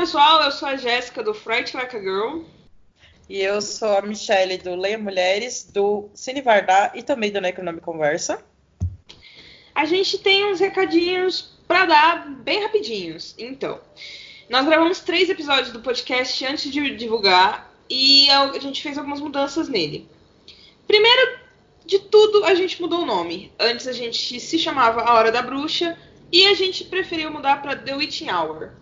Olá, pessoal. Eu sou a Jéssica do Fright Like a Girl. E eu sou a Michelle do Leia Mulheres, do Cine Vardar e também do Necronome Conversa. A gente tem uns recadinhos para dar bem rapidinhos. Então, nós gravamos três episódios do podcast antes de divulgar e a gente fez algumas mudanças nele. Primeiro de tudo, a gente mudou o nome. Antes a gente se chamava A Hora da Bruxa e a gente preferiu mudar para The Witching Hour.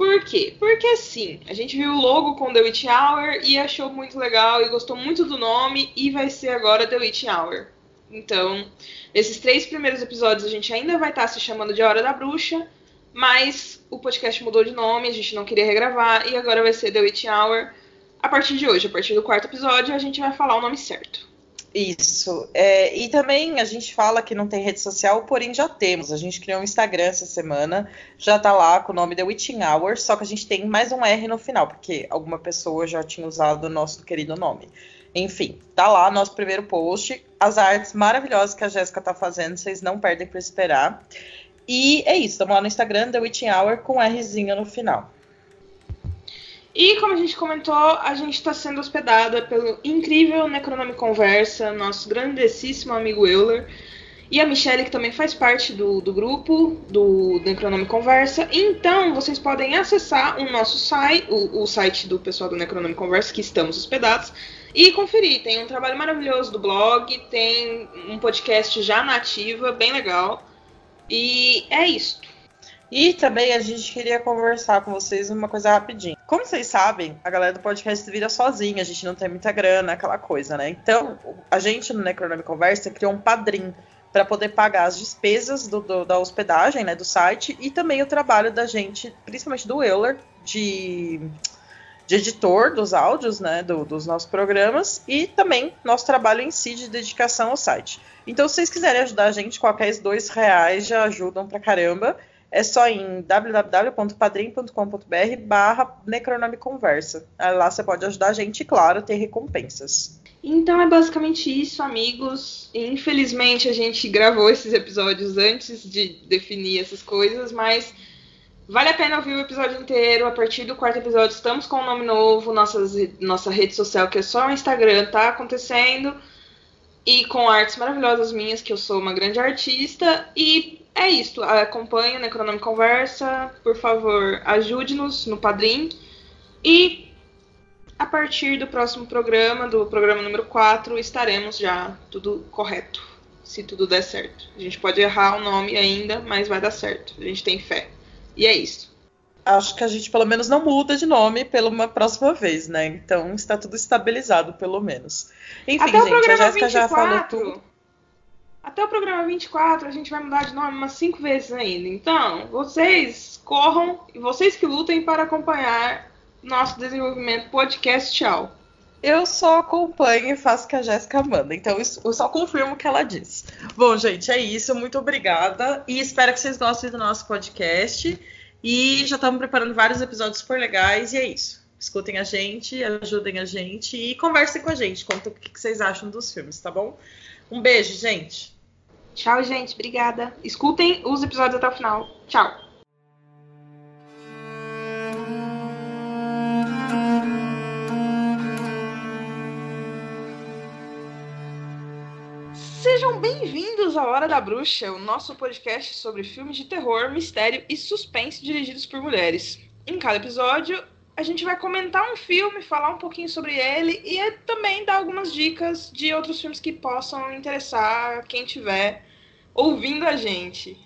Por quê? Porque assim, a gente viu o logo com The Witch Hour e achou muito legal e gostou muito do nome e vai ser agora The Witch Hour. Então, nesses três primeiros episódios a gente ainda vai estar se chamando de Hora da Bruxa, mas o podcast mudou de nome, a gente não queria regravar e agora vai ser The Witch Hour. A partir de hoje, a partir do quarto episódio, a gente vai falar o nome certo. Isso. É, e também a gente fala que não tem rede social, porém já temos. A gente criou um Instagram essa semana, já tá lá com o nome The Witching Hour, só que a gente tem mais um R no final, porque alguma pessoa já tinha usado o nosso querido nome. Enfim, tá lá nosso primeiro post. As artes maravilhosas que a Jéssica tá fazendo, vocês não perdem por esperar. E é isso, estamos lá no Instagram, The Witching Hour, com Rzinho no final. E como a gente comentou, a gente está sendo hospedada pelo incrível Necronome Conversa, nosso grandíssimo amigo Euler, e a Michelle, que também faz parte do, do grupo do Necronome Conversa. Então, vocês podem acessar o nosso site, o, o site do pessoal do Necronome Conversa, que estamos hospedados, e conferir. Tem um trabalho maravilhoso do blog, tem um podcast já nativa, bem legal. E é isso. E também a gente queria conversar com vocês uma coisa rapidinho. Como vocês sabem, a galera do podcast vira sozinha, a gente não tem muita grana, aquela coisa, né? Então, a gente no Necronome Conversa criou um padrinho para poder pagar as despesas do, do, da hospedagem, né, do site, e também o trabalho da gente, principalmente do Euler, de, de editor dos áudios, né, do, dos nossos programas, e também nosso trabalho em si de dedicação ao site. Então, se vocês quiserem ajudar a gente, qualquer dois reais já ajudam pra caramba é só em www.padrim.com.br barra Necronomiconversa. Lá você pode ajudar a gente claro, ter recompensas. Então é basicamente isso, amigos. Infelizmente a gente gravou esses episódios antes de definir essas coisas, mas vale a pena ouvir o episódio inteiro. A partir do quarto episódio estamos com um nome novo, nossas, nossa rede social, que é só o Instagram, tá acontecendo. E com artes maravilhosas minhas, que eu sou uma grande artista. E é isso. Acompanhe o Necronome Conversa. Por favor, ajude-nos no Padrim. E a partir do próximo programa, do programa número 4, estaremos já tudo correto. Se tudo der certo. A gente pode errar o nome ainda, mas vai dar certo. A gente tem fé. E é isso. Acho que a gente pelo menos não muda de nome pela uma próxima vez, né? Então está tudo estabilizado, pelo menos. Enfim, Até gente, a Jéssica já falou tudo. Até o programa 24 a gente vai mudar de nome umas cinco vezes ainda. Então, vocês corram e vocês que lutem para acompanhar nosso desenvolvimento podcast. Tchau. Eu só acompanho e faço o que a Jéssica manda. Então, eu só confirmo o que ela disse. Bom, gente, é isso. Muito obrigada. E espero que vocês gostem do nosso podcast. E já estamos preparando vários episódios super legais. E é isso. Escutem a gente, ajudem a gente e conversem com a gente. Conta o que vocês acham dos filmes, tá bom? Um beijo, gente. Tchau, gente. Obrigada. Escutem os episódios até o final. Tchau. Sejam bem-vindos à Hora da Bruxa, o nosso podcast sobre filmes de terror, mistério e suspense dirigidos por mulheres. Em cada episódio, a gente vai comentar um filme, falar um pouquinho sobre ele e é também dar algumas dicas de outros filmes que possam interessar quem tiver ouvindo a gente.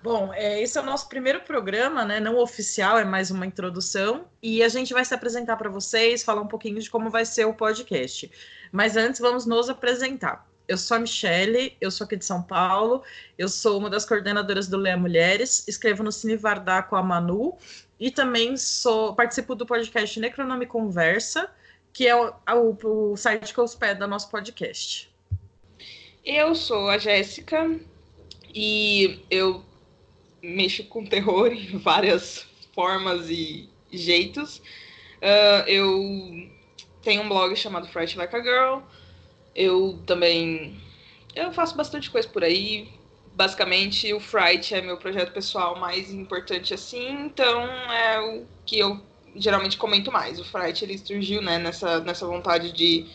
Bom, é, esse é o nosso primeiro programa, né? Não oficial, é mais uma introdução. E a gente vai se apresentar para vocês, falar um pouquinho de como vai ser o podcast. Mas antes, vamos nos apresentar. Eu sou a Michele, eu sou aqui de São Paulo, eu sou uma das coordenadoras do Leia Mulheres, escrevo no Cine Vardar com a Manu e também sou participo do podcast Necronome Conversa, que é o, o, o site que hospeda nosso podcast. Eu sou a Jéssica e eu mexo com terror em várias formas e jeitos. Uh, eu tenho um blog chamado Fright Like a Girl. Eu também eu faço bastante coisa por aí, basicamente o Fright é meu projeto pessoal mais importante assim, então é o que eu geralmente comento mais. O Fright ele surgiu né, nessa, nessa vontade de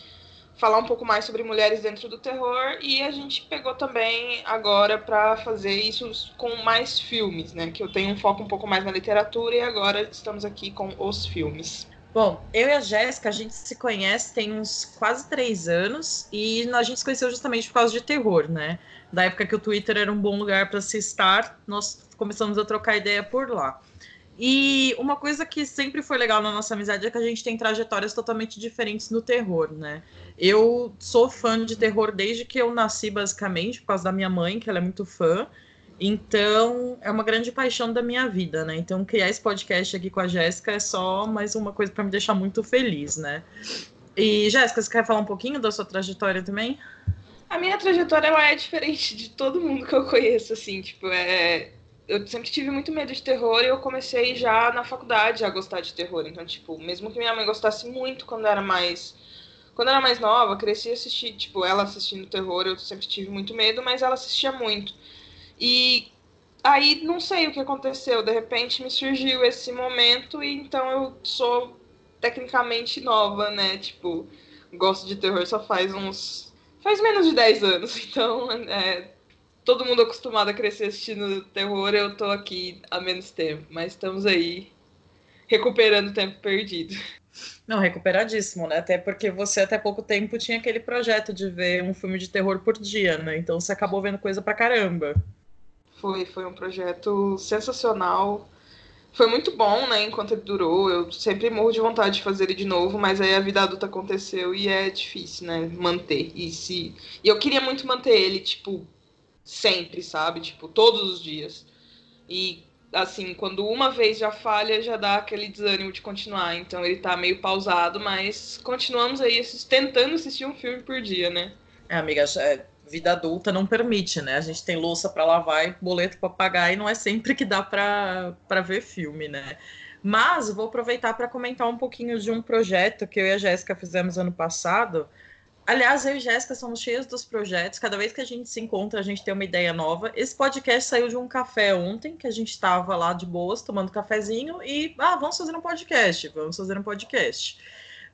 falar um pouco mais sobre mulheres dentro do terror e a gente pegou também agora para fazer isso com mais filmes, né? Que eu tenho um foco um pouco mais na literatura e agora estamos aqui com os filmes. Bom, eu e a Jéssica, a gente se conhece tem uns quase três anos e a gente se conheceu justamente por causa de terror, né? Da época que o Twitter era um bom lugar para se estar, nós começamos a trocar ideia por lá. E uma coisa que sempre foi legal na nossa amizade é que a gente tem trajetórias totalmente diferentes no terror, né? Eu sou fã de terror desde que eu nasci, basicamente, por causa da minha mãe, que ela é muito fã. Então, é uma grande paixão da minha vida, né? Então, criar esse podcast aqui com a Jéssica é só mais uma coisa para me deixar muito feliz, né? E, Jéssica, você quer falar um pouquinho da sua trajetória também? A minha trajetória ela é diferente de todo mundo que eu conheço, assim, tipo, é eu sempre tive muito medo de terror e eu comecei já na faculdade a gostar de terror. Então, tipo, mesmo que minha mãe gostasse muito quando era mais. Quando era mais nova, cresci assistir, tipo, ela assistindo terror, eu sempre tive muito medo, mas ela assistia muito. E aí não sei o que aconteceu, de repente me surgiu esse momento e então eu sou tecnicamente nova, né? Tipo, gosto de terror só faz uns. faz menos de 10 anos, então é, todo mundo acostumado a crescer assistindo terror, eu tô aqui há menos tempo, mas estamos aí recuperando o tempo perdido. Não, recuperadíssimo, né? Até porque você até pouco tempo tinha aquele projeto de ver um filme de terror por dia, né? Então você acabou vendo coisa pra caramba. Foi, foi um projeto sensacional. Foi muito bom, né, enquanto ele durou. Eu sempre morro de vontade de fazer ele de novo, mas aí a vida adulta aconteceu e é difícil, né, manter. E se e eu queria muito manter ele, tipo, sempre, sabe? Tipo, todos os dias. E assim, quando uma vez já falha, já dá aquele desânimo de continuar. Então ele tá meio pausado, mas continuamos aí tentando assistir um filme por dia, né? É, amiga, é, vida adulta não permite, né? A gente tem louça para lavar e boleto para pagar e não é sempre que dá para ver filme, né? Mas vou aproveitar para comentar um pouquinho de um projeto que eu e a Jéssica fizemos ano passado, Aliás, eu e Jéssica somos cheios dos projetos. Cada vez que a gente se encontra, a gente tem uma ideia nova. Esse podcast saiu de um café ontem, que a gente estava lá de boas, tomando cafezinho, e ah, vamos fazer um podcast, vamos fazer um podcast.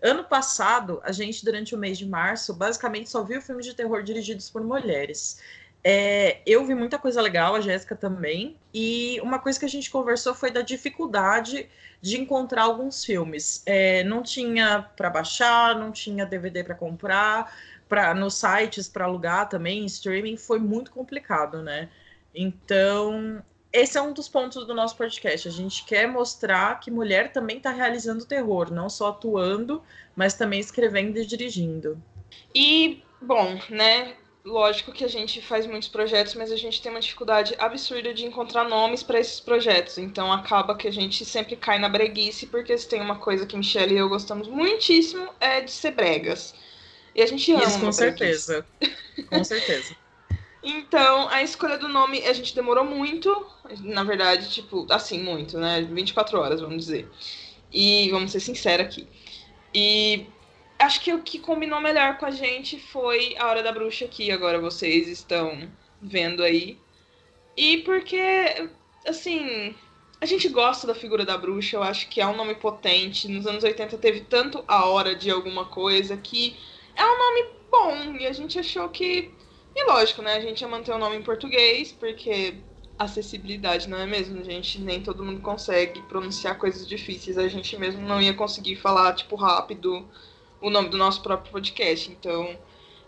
Ano passado, a gente, durante o mês de março, basicamente só viu filmes de terror dirigidos por mulheres. É, eu vi muita coisa legal, a Jéssica também, e uma coisa que a gente conversou foi da dificuldade de encontrar alguns filmes. É, não tinha para baixar, não tinha DVD para comprar, para nos sites para alugar também, streaming, foi muito complicado, né? Então, esse é um dos pontos do nosso podcast. A gente quer mostrar que mulher também está realizando terror, não só atuando, mas também escrevendo e dirigindo. E, bom, né? lógico que a gente faz muitos projetos, mas a gente tem uma dificuldade absurda de encontrar nomes para esses projetos. Então acaba que a gente sempre cai na breguice, porque se tem uma coisa que Michelle e eu gostamos muitíssimo é de ser bregas. E a gente ama. Isso, com certeza. com certeza. Então, a escolha do nome, a gente demorou muito, na verdade, tipo, assim, muito, né? 24 horas, vamos dizer. E vamos ser sinceros aqui. E acho que o que combinou melhor com a gente foi a Hora da Bruxa que agora vocês estão vendo aí. E porque, assim, a gente gosta da figura da bruxa, eu acho que é um nome potente. Nos anos 80 teve tanto a hora de alguma coisa que é um nome bom. E a gente achou que. E lógico, né? A gente ia manter o nome em português, porque acessibilidade, não é mesmo? A gente nem todo mundo consegue pronunciar coisas difíceis. A gente mesmo não ia conseguir falar, tipo, rápido o nome do nosso próprio podcast. Então,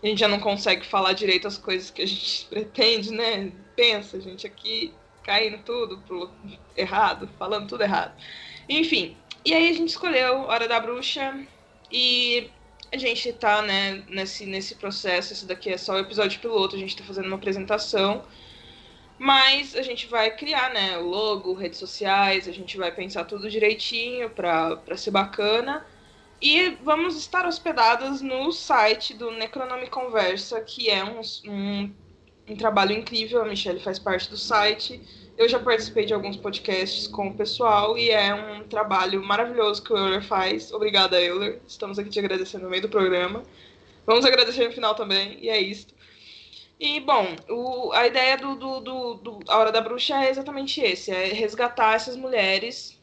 a gente já não consegue falar direito as coisas que a gente pretende, né? Pensa, a gente aqui caindo tudo pro errado, falando tudo errado. Enfim, e aí a gente escolheu Hora da Bruxa e a gente tá, né, nesse, nesse processo. Esse daqui é só o episódio piloto, a gente tá fazendo uma apresentação. Mas a gente vai criar, né, logo, redes sociais, a gente vai pensar tudo direitinho pra, pra ser bacana. E vamos estar hospedadas no site do Necronome Conversa, que é um, um, um, trabalho incrível. A Michelle faz parte do site. Eu já participei de alguns podcasts com o pessoal e é um trabalho maravilhoso que o Euler faz. Obrigada, Euler. Estamos aqui te agradecendo no meio do programa. Vamos agradecer no final também, e é isso. E, bom, o, a ideia do, do, do, do A Hora da Bruxa é exatamente esse: é resgatar essas mulheres,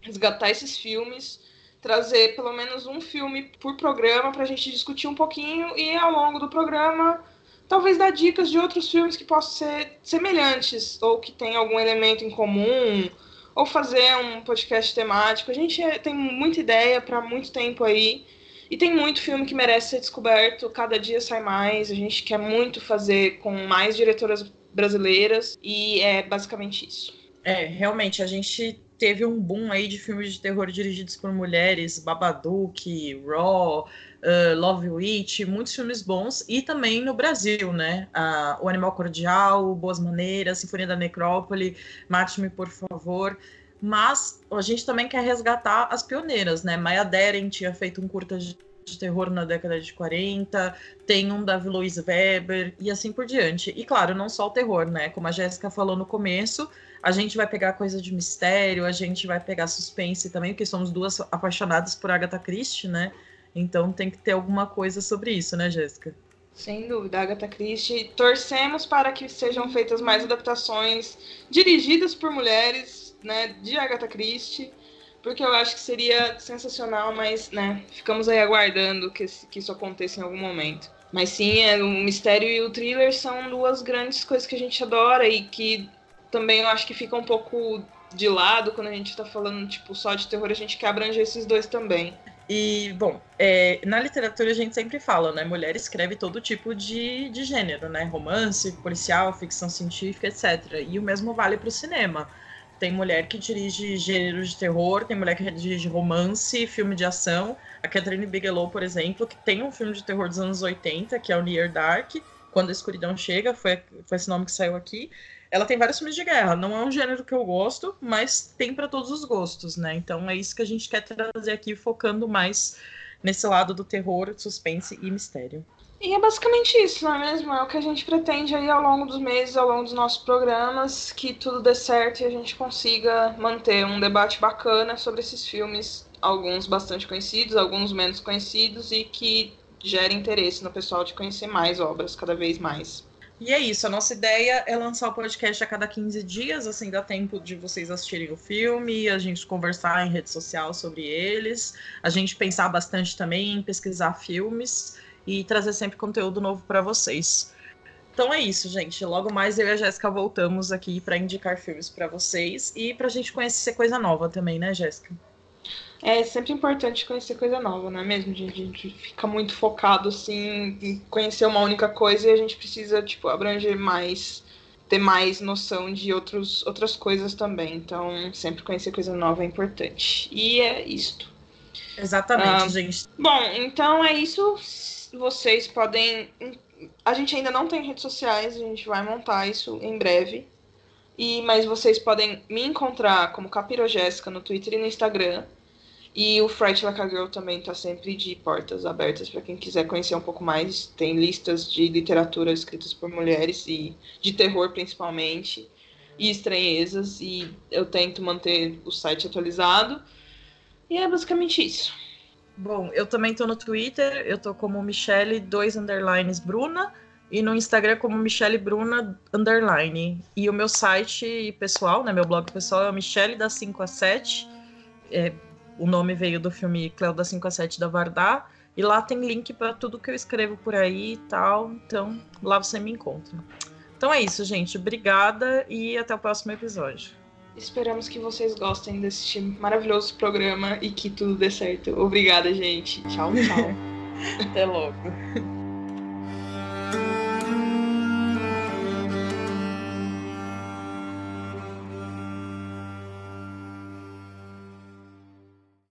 resgatar esses filmes, trazer pelo menos um filme por programa para a gente discutir um pouquinho e ao longo do programa talvez dar dicas de outros filmes que possam ser semelhantes ou que tenham algum elemento em comum ou fazer um podcast temático. A gente é, tem muita ideia para muito tempo aí. E tem muito filme que merece ser descoberto, cada dia sai mais. A gente quer muito fazer com mais diretoras brasileiras e é basicamente isso. É, realmente, a gente teve um boom aí de filmes de terror dirigidos por mulheres, Babadook, Raw, uh, Love Witch, muitos filmes bons, e também no Brasil, né? Uh, o Animal Cordial, Boas Maneiras, Sinfonia da Necrópole, Mate-me, por favor. Mas a gente também quer resgatar as pioneiras, né? Maya Deren tinha feito um curta de terror na década de 40, tem um da Louise Weber e assim por diante. E claro, não só o terror, né? Como a Jéssica falou no começo, a gente vai pegar coisa de mistério, a gente vai pegar suspense também, porque somos duas apaixonadas por Agatha Christie, né? Então tem que ter alguma coisa sobre isso, né, Jéssica? Sem dúvida, Agatha Christie. Torcemos para que sejam feitas mais adaptações dirigidas por mulheres, né, de Agatha Christie, porque eu acho que seria sensacional, mas, né, ficamos aí aguardando que, que isso aconteça em algum momento. Mas sim, é, o mistério e o thriller são duas grandes coisas que a gente adora e que também eu acho que fica um pouco de lado quando a gente tá falando, tipo, só de terror, a gente quer abranger esses dois também. E, bom, é, na literatura a gente sempre fala, né? Mulher escreve todo tipo de, de gênero, né? Romance, policial, ficção científica, etc. E o mesmo vale para o cinema. Tem mulher que dirige gênero de terror, tem mulher que dirige romance, filme de ação. A Catherine Bigelow, por exemplo, que tem um filme de terror dos anos 80, que é o Near Dark, Quando a Escuridão Chega, foi, foi esse nome que saiu aqui. Ela tem vários filmes de guerra. Não é um gênero que eu gosto, mas tem para todos os gostos, né? Então é isso que a gente quer trazer aqui, focando mais nesse lado do terror, suspense e mistério. E é basicamente isso, não é mesmo? É o que a gente pretende aí ao longo dos meses, ao longo dos nossos programas, que tudo dê certo e a gente consiga manter um debate bacana sobre esses filmes, alguns bastante conhecidos, alguns menos conhecidos, e que gere interesse no pessoal de conhecer mais obras cada vez mais. E é isso, a nossa ideia é lançar o podcast a cada 15 dias, assim dá tempo de vocês assistirem o filme, a gente conversar em rede social sobre eles, a gente pensar bastante também em pesquisar filmes e trazer sempre conteúdo novo para vocês. Então é isso, gente. Logo mais eu e a Jéssica voltamos aqui para indicar filmes para vocês e para a gente conhecer coisa nova também, né, Jéssica? É sempre importante conhecer coisa nova, não é mesmo? A gente fica muito focado assim em conhecer uma única coisa e a gente precisa tipo abranger mais, ter mais noção de outros, outras coisas também. Então, sempre conhecer coisa nova é importante. E é isto. Exatamente, ah, gente. Bom, então é isso. Vocês podem. A gente ainda não tem redes sociais, a gente vai montar isso em breve. E, mas vocês podem me encontrar como Capiro Jéssica no Twitter e no Instagram. E o Fright Like Girl também está sempre de portas abertas para quem quiser conhecer um pouco mais. Tem listas de literatura escritas por mulheres e de terror principalmente e estranhezas e eu tento manter o site atualizado. E é basicamente isso. Bom, eu também estou no Twitter, eu tô como Michelle 2 underlines Bruna e no Instagram como Michelle Bruna underline. E o meu site pessoal, né, meu blog pessoal é Michelle da 5 a 7. É, o nome veio do filme Cléo da 5 a 7 da Vardar. E lá tem link para tudo que eu escrevo por aí e tal. Então, lá você me encontra. Então é isso, gente. Obrigada e até o próximo episódio. Esperamos que vocês gostem desse maravilhoso programa e que tudo dê certo. Obrigada, gente. Tchau, tchau. até logo.